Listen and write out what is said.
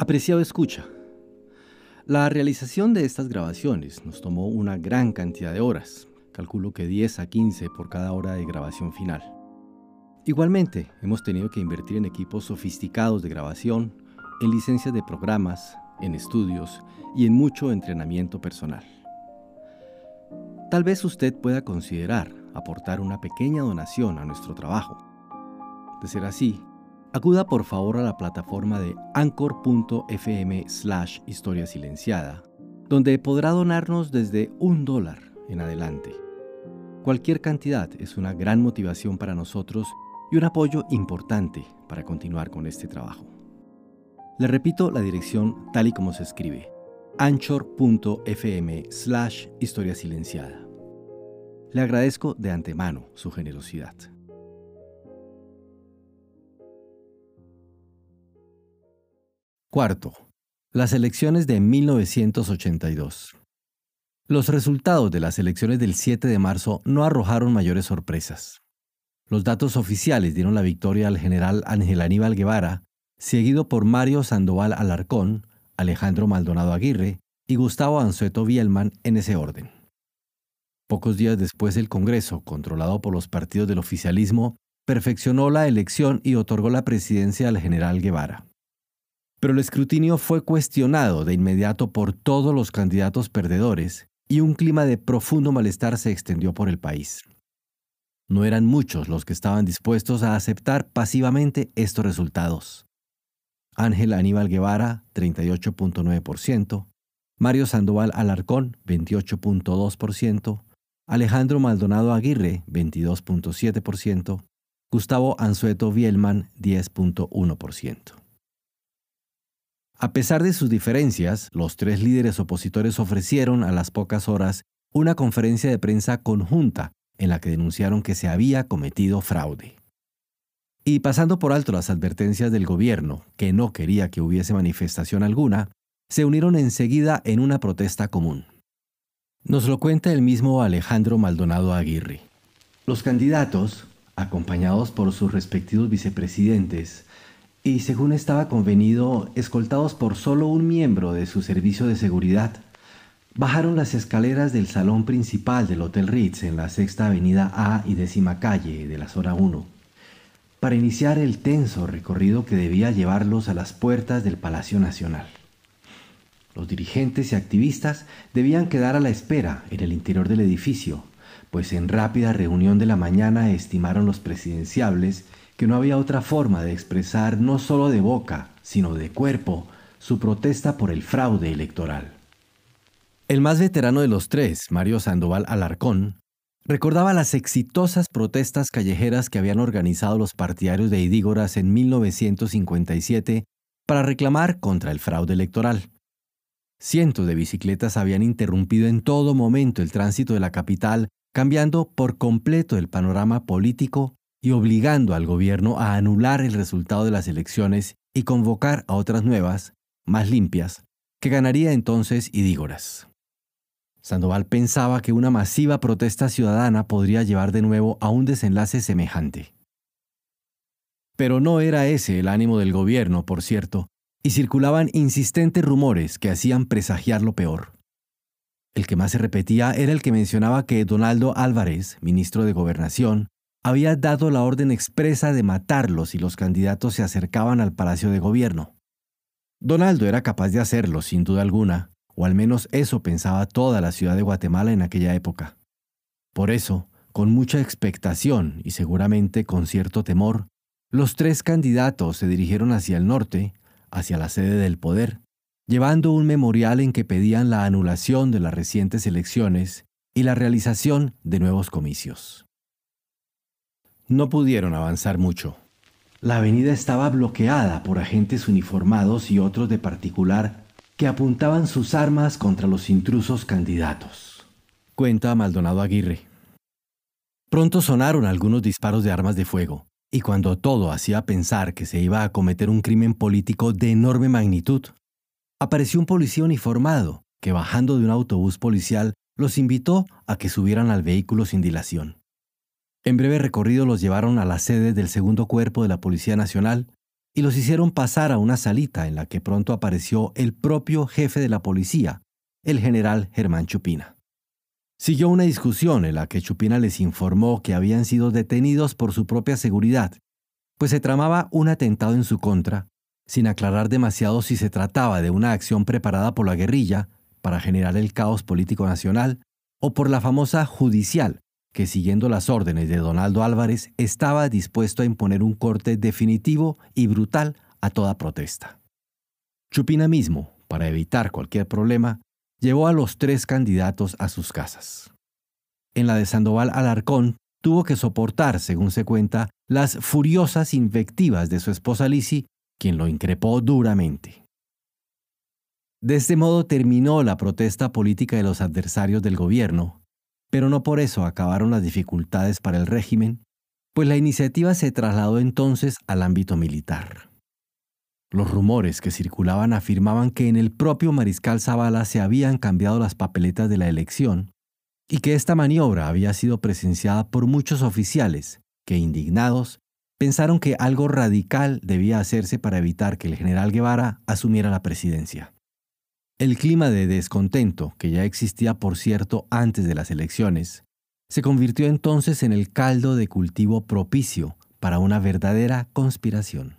Apreciado escucha. La realización de estas grabaciones nos tomó una gran cantidad de horas, calculo que 10 a 15 por cada hora de grabación final. Igualmente, hemos tenido que invertir en equipos sofisticados de grabación, en licencias de programas, en estudios y en mucho entrenamiento personal. Tal vez usted pueda considerar aportar una pequeña donación a nuestro trabajo. De ser así, acuda por favor a la plataforma de anchor.fm slash historia silenciada, donde podrá donarnos desde un dólar en adelante. Cualquier cantidad es una gran motivación para nosotros y un apoyo importante para continuar con este trabajo. Le repito la dirección tal y como se escribe, anchor.fm slash historia silenciada. Le agradezco de antemano su generosidad. Cuarto, las elecciones de 1982. Los resultados de las elecciones del 7 de marzo no arrojaron mayores sorpresas. Los datos oficiales dieron la victoria al general Ángel Aníbal Guevara, seguido por Mario Sandoval Alarcón, Alejandro Maldonado Aguirre y Gustavo Anzueto Bielman en ese orden. Pocos días después el Congreso, controlado por los partidos del oficialismo, perfeccionó la elección y otorgó la presidencia al general Guevara. Pero el escrutinio fue cuestionado de inmediato por todos los candidatos perdedores y un clima de profundo malestar se extendió por el país. No eran muchos los que estaban dispuestos a aceptar pasivamente estos resultados. Ángel Aníbal Guevara, 38.9%, Mario Sandoval Alarcón, 28.2%, Alejandro Maldonado Aguirre, 22.7%, Gustavo Anzueto Bielman, 10.1%. A pesar de sus diferencias, los tres líderes opositores ofrecieron a las pocas horas una conferencia de prensa conjunta en la que denunciaron que se había cometido fraude. Y pasando por alto las advertencias del gobierno, que no quería que hubiese manifestación alguna, se unieron enseguida en una protesta común. Nos lo cuenta el mismo Alejandro Maldonado Aguirre. Los candidatos, acompañados por sus respectivos vicepresidentes, y según estaba convenido, escoltados por solo un miembro de su servicio de seguridad, bajaron las escaleras del salón principal del Hotel Ritz en la sexta avenida A y décima calle de la zona 1, para iniciar el tenso recorrido que debía llevarlos a las puertas del Palacio Nacional. Los dirigentes y activistas debían quedar a la espera en el interior del edificio, pues en rápida reunión de la mañana estimaron los presidenciables que no había otra forma de expresar no solo de boca, sino de cuerpo, su protesta por el fraude electoral. El más veterano de los tres, Mario Sandoval Alarcón, recordaba las exitosas protestas callejeras que habían organizado los partidarios de Idígoras en 1957 para reclamar contra el fraude electoral. Cientos de bicicletas habían interrumpido en todo momento el tránsito de la capital, cambiando por completo el panorama político y obligando al gobierno a anular el resultado de las elecciones y convocar a otras nuevas, más limpias, que ganaría entonces Idígoras. Sandoval pensaba que una masiva protesta ciudadana podría llevar de nuevo a un desenlace semejante. Pero no era ese el ánimo del gobierno, por cierto, y circulaban insistentes rumores que hacían presagiar lo peor. El que más se repetía era el que mencionaba que Donaldo Álvarez, ministro de Gobernación, había dado la orden expresa de matarlos si los candidatos se acercaban al Palacio de Gobierno. Donaldo era capaz de hacerlo, sin duda alguna, o al menos eso pensaba toda la ciudad de Guatemala en aquella época. Por eso, con mucha expectación y seguramente con cierto temor, los tres candidatos se dirigieron hacia el norte, hacia la sede del poder, llevando un memorial en que pedían la anulación de las recientes elecciones y la realización de nuevos comicios. No pudieron avanzar mucho. La avenida estaba bloqueada por agentes uniformados y otros de particular que apuntaban sus armas contra los intrusos candidatos. Cuenta Maldonado Aguirre. Pronto sonaron algunos disparos de armas de fuego, y cuando todo hacía pensar que se iba a cometer un crimen político de enorme magnitud, apareció un policía uniformado que bajando de un autobús policial los invitó a que subieran al vehículo sin dilación. En breve recorrido los llevaron a la sede del segundo cuerpo de la Policía Nacional y los hicieron pasar a una salita en la que pronto apareció el propio jefe de la policía, el general Germán Chupina. Siguió una discusión en la que Chupina les informó que habían sido detenidos por su propia seguridad, pues se tramaba un atentado en su contra, sin aclarar demasiado si se trataba de una acción preparada por la guerrilla para generar el caos político nacional o por la famosa judicial, que siguiendo las órdenes de Donaldo Álvarez estaba dispuesto a imponer un corte definitivo y brutal a toda protesta. Chupina mismo, para evitar cualquier problema, llevó a los tres candidatos a sus casas. En la de Sandoval Alarcón, tuvo que soportar, según se cuenta, las furiosas invectivas de su esposa Lisi, quien lo increpó duramente. De este modo terminó la protesta política de los adversarios del gobierno, pero no por eso acabaron las dificultades para el régimen, pues la iniciativa se trasladó entonces al ámbito militar. Los rumores que circulaban afirmaban que en el propio mariscal Zavala se habían cambiado las papeletas de la elección y que esta maniobra había sido presenciada por muchos oficiales que, indignados, pensaron que algo radical debía hacerse para evitar que el general Guevara asumiera la presidencia. El clima de descontento, que ya existía por cierto antes de las elecciones, se convirtió entonces en el caldo de cultivo propicio para una verdadera conspiración.